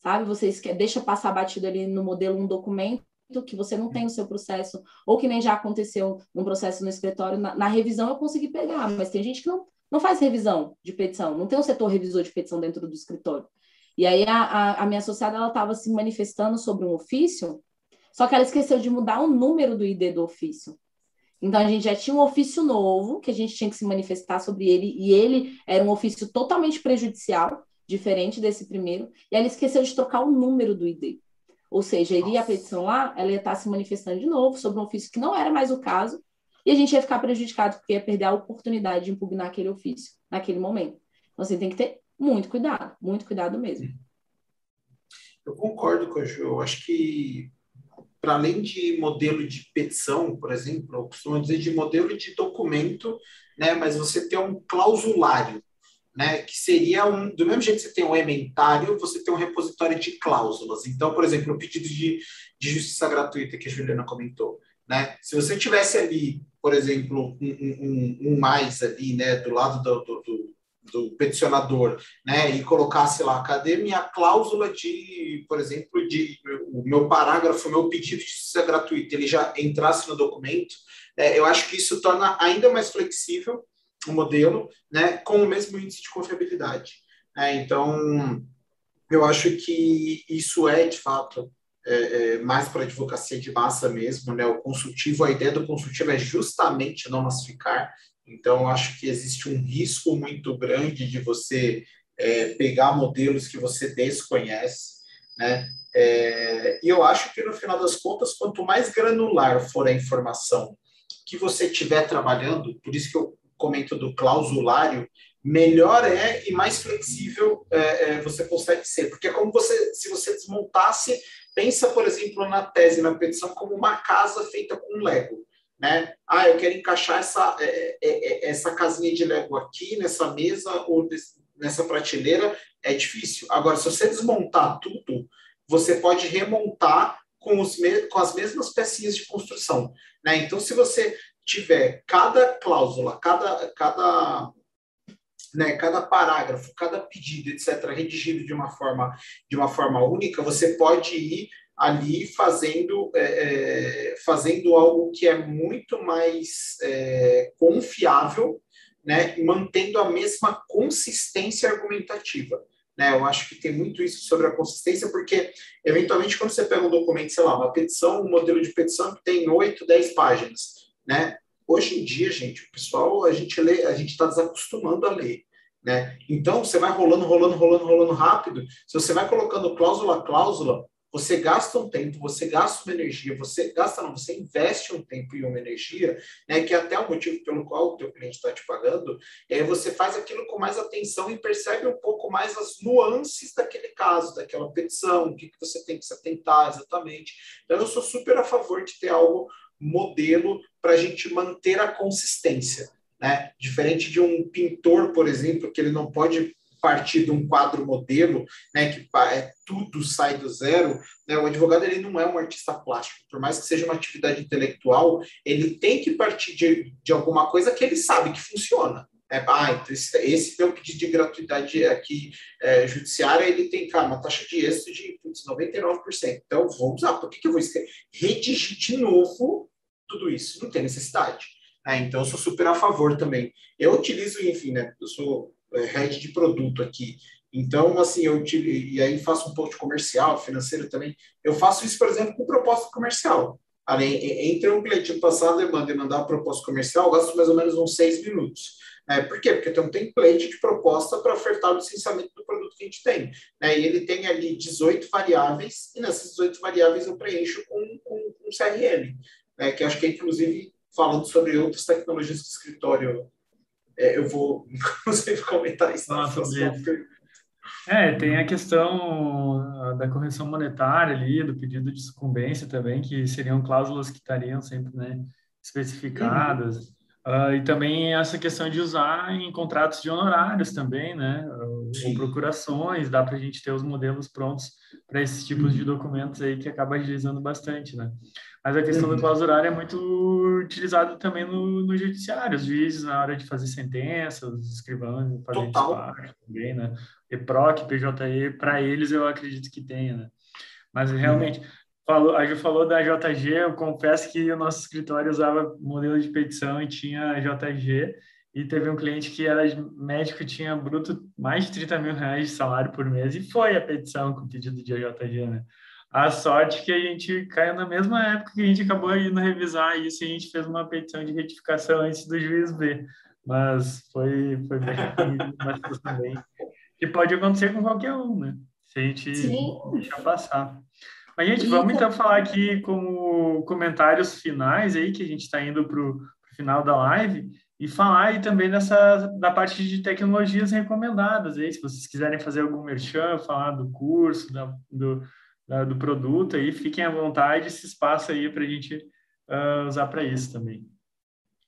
sabe? Você esquece, deixa passar batido ali no modelo um documento, que você não tem o seu processo, ou que nem já aconteceu um processo no escritório, na, na, revisão eu consegui pegar, mas tem gente que não, não faz revisão de petição, não tem um setor revisor de petição dentro do escritório. E aí a, a, a minha associada ela estava se manifestando sobre um ofício, só que ela esqueceu de mudar o número do ID do ofício. Então a gente já tinha um ofício novo que a gente tinha que se manifestar sobre ele e ele era um ofício totalmente prejudicial, diferente desse primeiro, e ela esqueceu de trocar o número do ID. Ou seja, iria a petição lá, ela ia estar se manifestando de novo sobre um ofício que não era mais o caso, e a gente ia ficar prejudicado porque ia perder a oportunidade de impugnar aquele ofício naquele momento. Então, você tem que ter muito cuidado, muito cuidado mesmo. Eu concordo com a Ju. Eu acho que, para além de modelo de petição, por exemplo, eu costumo dizer de modelo de documento, né, mas você tem um clausulário, né, que seria um, do mesmo jeito que você tem um ementário, você tem um repositório de cláusulas. Então, por exemplo, o pedido de, de justiça gratuita que a Juliana comentou. Né? Se você tivesse ali, por exemplo, um, um, um mais ali, né, do lado do, do, do, do, peticionador, né, e colocasse lá, cadê minha cláusula de, por exemplo, de o meu parágrafo, meu pedido de justiça gratuita, ele já entrasse no documento, é, eu acho que isso torna ainda mais flexível o modelo, né, com o mesmo índice de confiabilidade. É, então, eu acho que isso é, de fato, é, é, mais para advocacia de massa mesmo, né? O consultivo, a ideia do consultivo é justamente não massificar. Então, acho que existe um risco muito grande de você é, pegar modelos que você desconhece, né? É, e eu acho que no final das contas, quanto mais granular for a informação que você estiver trabalhando, por isso que eu comento do clausulário, melhor é e mais flexível é, é, você consegue ser. Porque é como você, se você desmontasse Pensa, por exemplo, na tese, na petição, como uma casa feita com Lego. Né? Ah, eu quero encaixar essa, é, é, é, essa casinha de Lego aqui, nessa mesa ou nessa prateleira, é difícil. Agora, se você desmontar tudo, você pode remontar com, os com as mesmas pecinhas de construção. Né? Então, se você tiver cada cláusula, cada, cada né, cada parágrafo, cada pedido, etc., redigido de uma forma, de uma forma única, você pode ir ali fazendo, é, é, fazendo algo que é muito mais é, confiável, né, mantendo a mesma consistência argumentativa. Né? Eu acho que tem muito isso sobre a consistência, porque, eventualmente, quando você pega um documento, sei lá, uma petição, um modelo de petição que tem 8, 10 páginas, né? Hoje em dia, gente, o pessoal, a gente lê, a gente está desacostumando a ler. Né? Então, você vai rolando, rolando, rolando, rolando rápido. Se você vai colocando cláusula a cláusula, você gasta um tempo, você gasta uma energia, você gasta não, você investe um tempo e uma energia, né, que é até o motivo pelo qual o teu cliente está te pagando, e aí você faz aquilo com mais atenção e percebe um pouco mais as nuances daquele caso, daquela petição, o que, que você tem que se atentar exatamente. Então, eu sou super a favor de ter algo modelo para a gente manter a consistência. Né? Diferente de um pintor, por exemplo, que ele não pode partir de um quadro modelo, né, que é, tudo sai do zero, né, o advogado ele não é um artista plástico, por mais que seja uma atividade intelectual, ele tem que partir de, de alguma coisa que ele sabe que funciona. É, ah, então esse, esse meu pedido de gratuidade aqui é, judiciária, ele tem, cara, uma taxa de êxito de putz, 99%. Então, vou usar. Por que, que eu vou escrever? redigir de novo tudo isso? Não tem necessidade. É, então, eu sou super a favor também. Eu utilizo, enfim, né? Eu sou é, head de produto aqui. Então, assim, eu tive, e aí faço um pouco de comercial, financeiro também. Eu faço isso, por exemplo, com proposta comercial. Além, entre um cliente passar a demanda e mandar a proposta comercial, eu gasto mais ou menos uns seis minutos. É, por quê? Porque tem um template de proposta para ofertar o licenciamento do produto que a gente tem. Né? E ele tem ali 18 variáveis, e nessas 18 variáveis eu preencho com, com, com CRM, né? que acho que é, inclusive, falando sobre outras tecnologias de escritório. É, eu vou, [LAUGHS] inclusive, comentar isso. Ah, é, tem a questão da correção monetária ali, do pedido de sucumbência também, que seriam cláusulas que estariam sempre né, especificadas. Uhum. Uh, e também essa questão de usar em contratos de honorários também, né? Ou, ou procurações, dá para a gente ter os modelos prontos para esses tipos uhum. de documentos aí que acaba agilizando bastante, né? Mas a questão uhum. do clausurário é muito utilizada também no, no judiciário, os juízes na hora de fazer sentença, os escrivães fazem despacho também, né? EPROC, PJE, para eles eu acredito que tenha, né? Mas realmente, falou, a Ju falou da JG, eu confesso que o nosso escritório usava modelo de petição e tinha JG, e teve um cliente que era médico, tinha bruto mais de 30 mil reais de salário por mês, e foi a petição com o pedido de JG, né? A sorte que a gente caiu na mesma época que a gente acabou indo revisar isso e a gente fez uma petição de retificação antes do juiz ver. Mas foi, foi bem, mas também. E pode acontecer com qualquer um, né? Se a gente Sim. deixar passar. Mas, gente, vamos então falar aqui como comentários finais aí, que a gente está indo para o final da live, e falar aí também dessa, da parte de tecnologias recomendadas aí, se vocês quiserem fazer algum merchan, falar do curso, da, do, do produto aí, fiquem à vontade, esse espaço aí para a gente uh, usar para isso também.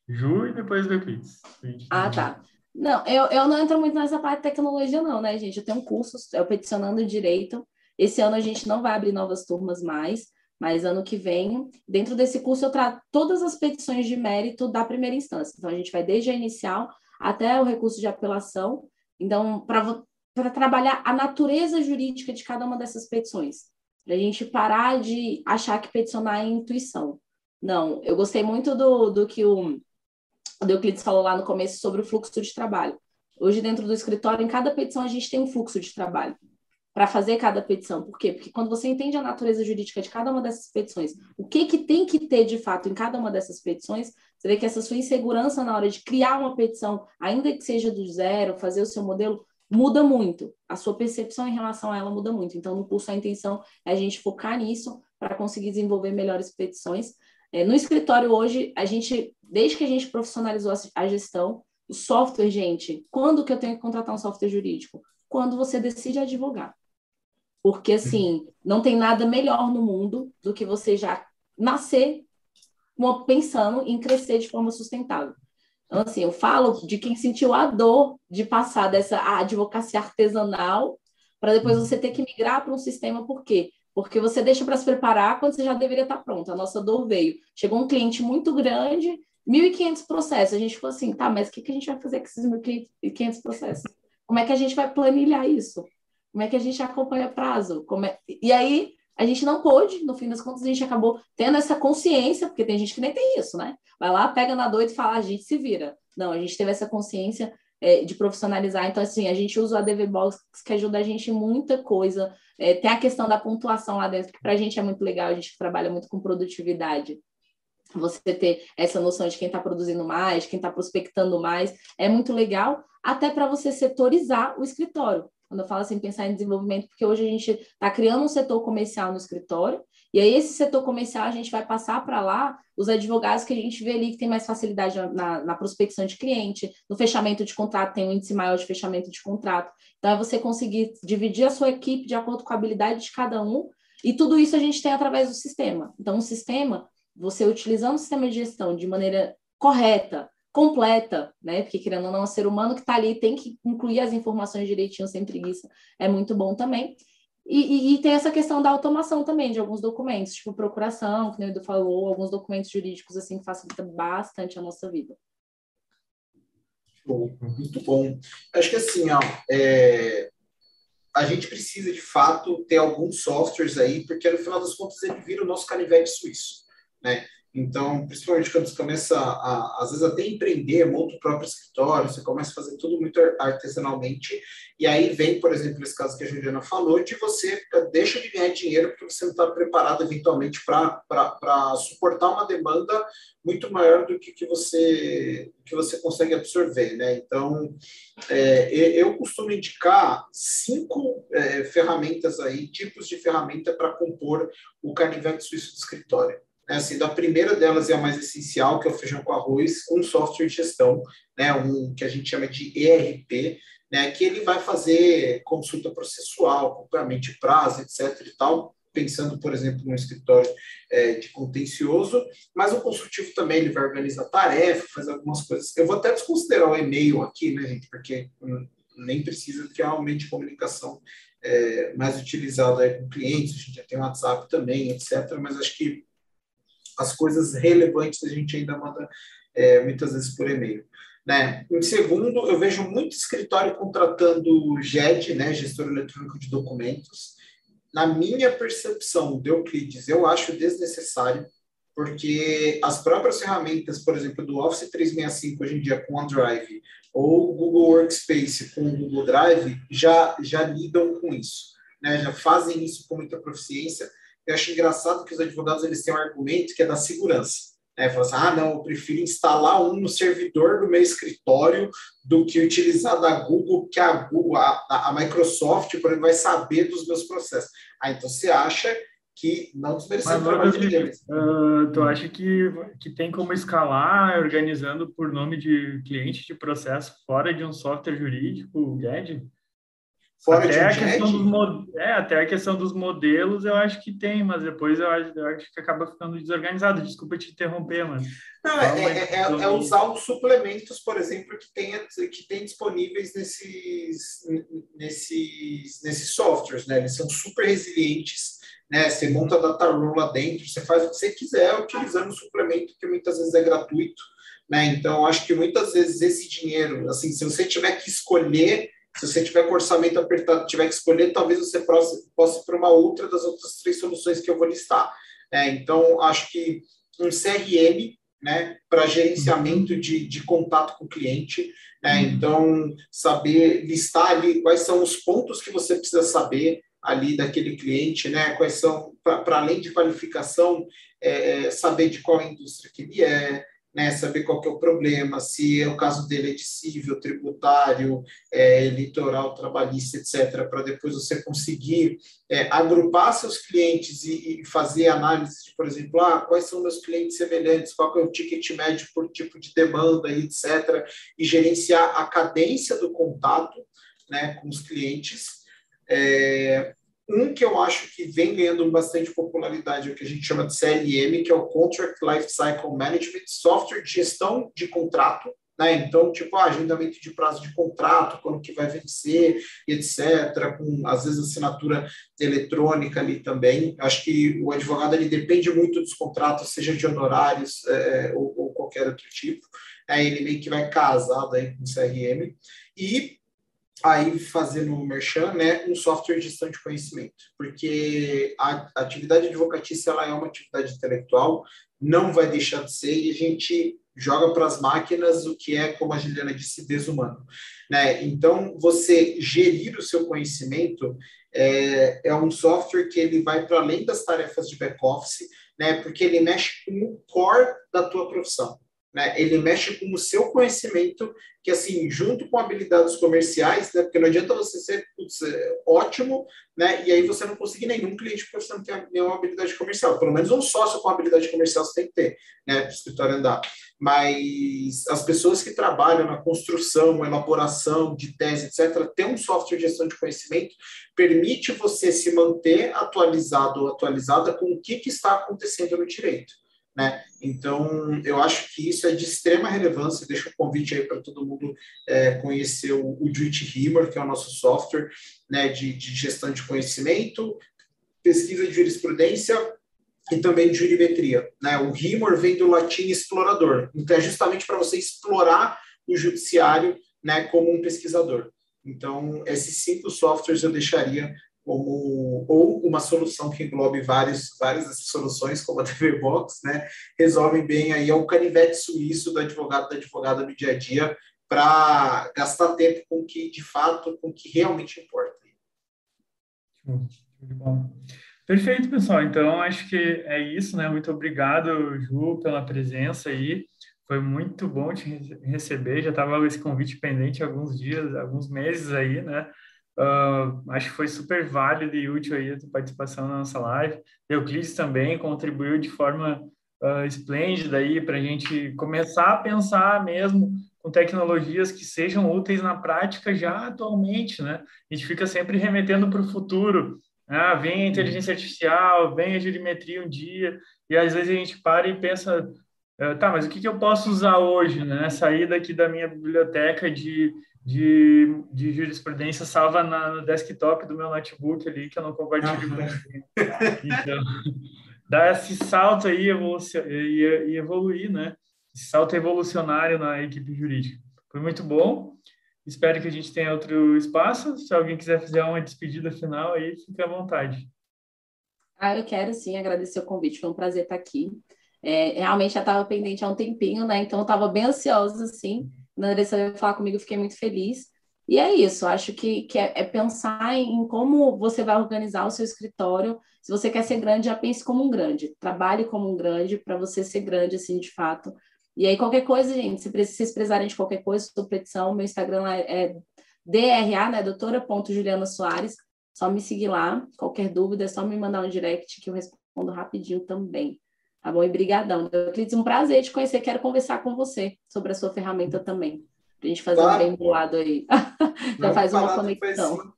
Ju e depois o Euclides. Ah, tá. Não, eu, eu não entro muito nessa parte de tecnologia, não, né, gente? Eu tenho um curso, eu peticionando direito. Esse ano a gente não vai abrir novas turmas mais, mas ano que vem, dentro desse curso, eu trato todas as petições de mérito da primeira instância. Então, a gente vai desde a inicial até o recurso de apelação. Então, para trabalhar a natureza jurídica de cada uma dessas petições. Para a gente parar de achar que peticionar é intuição. Não, eu gostei muito do, do que o, Euclides falou lá no começo sobre o fluxo de trabalho. Hoje, dentro do escritório, em cada petição, a gente tem um fluxo de trabalho para fazer cada petição. Por quê? Porque quando você entende a natureza jurídica de cada uma dessas petições, o que, que tem que ter de fato em cada uma dessas petições, você vê que essa sua insegurança na hora de criar uma petição, ainda que seja do zero, fazer o seu modelo, muda muito. A sua percepção em relação a ela muda muito. Então, no curso, a intenção é a gente focar nisso para conseguir desenvolver melhores petições. É, no escritório hoje, a gente, desde que a gente profissionalizou a gestão, o software, gente, quando que eu tenho que contratar um software jurídico? Quando você decide advogar. Porque, assim, não tem nada melhor no mundo do que você já nascer pensando em crescer de forma sustentável. Então, assim, eu falo de quem sentiu a dor de passar dessa advocacia artesanal para depois você ter que migrar para um sistema, por quê? Porque você deixa para se preparar quando você já deveria estar tá pronto. A nossa dor veio. Chegou um cliente muito grande, 1.500 processos. A gente falou assim, tá, mas o que, que a gente vai fazer com esses 1.500 processos? Como é que a gente vai planilhar isso? Como é que a gente acompanha prazo? Como é... E aí a gente não pôde, no fim das contas, a gente acabou tendo essa consciência, porque tem gente que nem tem isso, né? Vai lá, pega na doida e fala, a gente se vira. Não, a gente teve essa consciência é, de profissionalizar. Então, assim, a gente usa o ADV Box, que ajuda a gente em muita coisa. É, tem a questão da pontuação lá dentro, que para a gente é muito legal, a gente trabalha muito com produtividade. Você ter essa noção de quem está produzindo mais, quem está prospectando mais, é muito legal, até para você setorizar o escritório quando eu falo assim, pensar em desenvolvimento, porque hoje a gente está criando um setor comercial no escritório, e aí esse setor comercial a gente vai passar para lá os advogados que a gente vê ali que tem mais facilidade na, na, prospecção de cliente, no fechamento de contrato, tem um índice maior de fechamento de contrato. Então, é você conseguir dividir a sua equipe de acordo com a habilidade de cada um, e tudo isso a gente tem através do sistema. Então, o sistema, você utilizando o sistema de gestão de maneira correta, completa, né? Porque querendo ou não, o ser humano que está ali tem que incluir as informações direitinho, sem preguiça, é muito bom também. E, e, e, tem essa questão da automação também de alguns documentos, tipo procuração, que o Edu falou, alguns documentos jurídicos assim que facilita bastante a nossa vida. Bom, muito bom. Acho que assim, ó, é, a gente precisa de fato ter alguns softwares aí, porque no final das contas ele vira o nosso canivete suíço, né? Então, principalmente quando você começa a, às vezes, até empreender, monta o próprio escritório, você começa a fazer tudo muito artesanalmente, e aí vem, por exemplo, esse caso que a Juliana falou, de você deixa de ganhar dinheiro porque você não está preparado, eventualmente, para suportar uma demanda muito maior do que, que, você, que você consegue absorver, né? Então, é, eu costumo indicar cinco é, ferramentas aí, tipos de ferramenta para compor o canivete suíço do escritório. Né, assim, da primeira delas é a mais essencial, que é o feijão com arroz, um software de gestão, né, um que a gente chama de ERP, né, que ele vai fazer consulta processual, acompanhamento de prazo, etc. e tal, pensando, por exemplo, no escritório é, de contencioso, mas o consultivo também ele vai organizar tarefa, fazer algumas coisas. Eu vou até desconsiderar o e-mail aqui, né, gente, porque hum, nem precisa de realmente comunicação é, mais utilizada com clientes, a gente já tem WhatsApp também, etc. Mas acho que as coisas relevantes a gente ainda manda é, muitas vezes por e-mail. Né? Em segundo, eu vejo muito escritório contratando GED, né, gestor eletrônico de documentos. Na minha percepção de Euclides, eu acho desnecessário, porque as próprias ferramentas, por exemplo, do Office 365 hoje em dia com OneDrive, ou Google Workspace com o Google Drive, já, já lidam com isso, né? já fazem isso com muita proficiência eu acho engraçado que os advogados eles têm um argumento que é da segurança. Né? Fala assim, ah, não, eu prefiro instalar um no servidor do meu escritório do que utilizar da Google, que a Google, a, a Microsoft, por exemplo, vai saber dos meus processos. Ah, então você acha que não desmerecendo o trabalho de ninguém. Uh, tu acha que, que tem como escalar organizando por nome de cliente de processo fora de um software jurídico, GED? Fora até de a questão dos é, até a questão dos modelos eu acho que tem, mas depois eu acho, eu acho que acaba ficando desorganizado. Desculpa te interromper, mas. Não, é, é, é, é, usar os suplementos, por exemplo, que tem, que tem disponíveis nesses, nesses, nesses softwares, né? Eles são super resilientes né? Você monta a data room lá dentro, você faz o que você quiser utilizando o suplemento que muitas vezes é gratuito, né? Então, acho que muitas vezes esse dinheiro, assim, se você tiver que escolher, se você tiver com orçamento apertado, tiver que escolher, talvez você possa ir para uma outra das outras três soluções que eu vou listar. É, então, acho que um CRM, né, para gerenciamento de, de contato com o cliente, né? Então, saber listar ali quais são os pontos que você precisa saber, ali daquele cliente, né? Quais são, para além de qualificação, é, é, saber de qual indústria que ele é, né, saber qual é o problema, se é o caso dele é de civil, tributário, é, eleitoral, trabalhista, etc., para depois você conseguir é, agrupar seus clientes e, e, fazer análise de, por exemplo, ah, quais são meus clientes semelhantes, qual é o ticket médio por tipo de demanda, etc., e gerenciar a cadência do contato né, com os clientes é, um que eu acho que vem ganhando bastante popularidade é o que a gente chama de CLM, que é o Contract Lifecycle Management, software de gestão de contrato. Né? Então, tipo, ah, agendamento de prazo de contrato, quando que vai vencer, etc., com, às vezes, assinatura eletrônica ali também. Acho que o advogado ele depende muito dos contratos, seja de honorários é, ou, ou, qualquer outro tipo. Aí ele meio que vai casado aí com o CRM. E aí fazendo o merchan, né, um software de gestão de conhecimento, porque a atividade advocatícia ela é uma atividade intelectual, não vai deixar de ser e a gente joga para as máquinas o que é, como a Juliana disse, desumano, né? Então, você gerir o seu conhecimento é, é um software que ele vai para além das tarefas de back office, né? Porque ele mexe com o core da tua profissão né? Ele mexe com o seu conhecimento, que assim, junto com habilidades comerciais, né? Porque não adianta você ser putz, é, ótimo, né? E aí você não conseguir nenhum cliente porque você não tem nenhuma habilidade comercial. Pelo menos um sócio com habilidade comercial você tem que ter, né? Para o escritório andar. Mas as pessoas que trabalham na construção, elaboração de tese, etc., ter um software de gestão de conhecimento permite você se manter atualizado ou atualizada com o que, que está acontecendo no direito. Né? Então, eu acho que isso é de extrema relevância. Deixa o convite aí para todo mundo é, conhecer o, o Hammer, que é o nosso software né, de, de, gestão de conhecimento, pesquisa de jurisprudência e também de jurimetria. Né? O Hammer vem do latim explorador, então é justamente para você explorar o judiciário né, como um pesquisador. Então, esses cinco softwares eu deixaria como ou uma solução que englobe vários, várias soluções, como a TV Box, né, resolvem bem aí é o canivete suíço do advogado da advogada no dia a dia para gastar tempo com o que de fato, com o que realmente importa. Bom. Perfeito, pessoal. Então, acho que é isso, né? Muito obrigado, Ju, pela presença aí. Foi muito bom te receber. Já estava esse convite pendente há alguns dias, alguns meses aí, né? Uh, acho que foi super válido e útil aí a tua participação na nossa live. Euclides também contribuiu de forma uh, esplêndida aí para a gente começar a pensar mesmo com tecnologias que sejam úteis na prática já atualmente, né? A gente fica sempre remetendo para o futuro. Ah, vem a inteligência artificial, vem a geometria um dia, e às vezes a gente para e pensa, ah, tá, mas o que, que eu posso usar hoje, né? Sair daqui da minha biblioteca de de, de jurisprudência salva na, no desktop do meu notebook ali, que eu não compartilho com ninguém. Então, dar esse salto aí e, evoluir, né? Esse salto evolucionário na equipe jurídica. Foi muito bom. Espero que a gente tenha outro espaço. Se alguém quiser fazer uma despedida final aí, fique à vontade. Ah, eu quero sim agradecer o convite. Foi um prazer estar aqui. É, realmente já estava pendente há um tempinho, né? Então eu estava bem ansiosa, assim. Na Andressa veio falar comigo, eu fiquei muito feliz. E é isso, acho que, que é, é, pensar em como você vai organizar o seu escritório. Se você quer ser grande, já pense como um grande, trabalhe como um grande para você ser grande, assim, de fato. E aí, qualquer coisa, gente, se vocês precisarem de qualquer coisa, sua petição, meu Instagram é, é DRA, né, doutora.juliana Soares, só me seguir lá, qualquer dúvida é só me mandar um direct que eu respondo rapidinho também. Tá bom? E brigadão. Euclides, um prazer te conhecer, quero conversar com você sobre a sua ferramenta também a gente fazer claro. um bem bolado aí. [LAUGHS] Já faz uma conexão.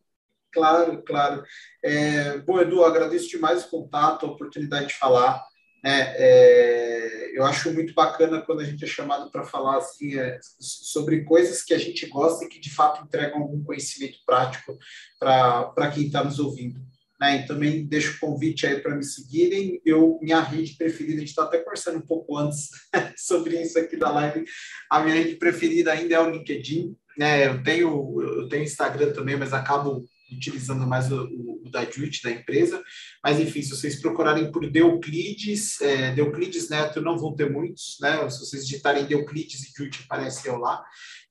Claro, claro. É, bom, Edu, agradeço demais o contato, a oportunidade de falar. É, é, eu acho muito bacana quando a gente é chamado para falar assim, é, sobre coisas que a gente gosta e que de fato entregam algum conhecimento prático para quem está nos ouvindo. Né? E também deixo o convite aí para me seguirem. Eu, minha rede preferida, a gente está até conversando um pouco antes [LAUGHS] sobre isso aqui da live. A minha rede preferida ainda é o LinkedIn. Né? Eu tenho eu tenho Instagram também, mas acabo utilizando mais o, o, o da Juit, da empresa. Mas, enfim, se vocês procurarem por Deuclides, é, Deuclides Neto, não vão ter muitos, né? Se vocês digitarem Deuclides e Juit, aparece eu lá.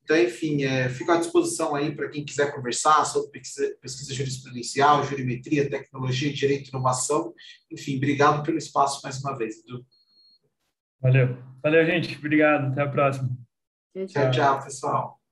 Então, enfim, é, fico à disposição aí para quem quiser conversar sobre pesquisa, pesquisa jurisprudencial, jurimetria, tecnologia, direito e inovação. Enfim, obrigado pelo espaço mais uma vez, Edu. Valeu. Valeu, gente. Obrigado. Até a próxima. Tchau, tchau, pessoal.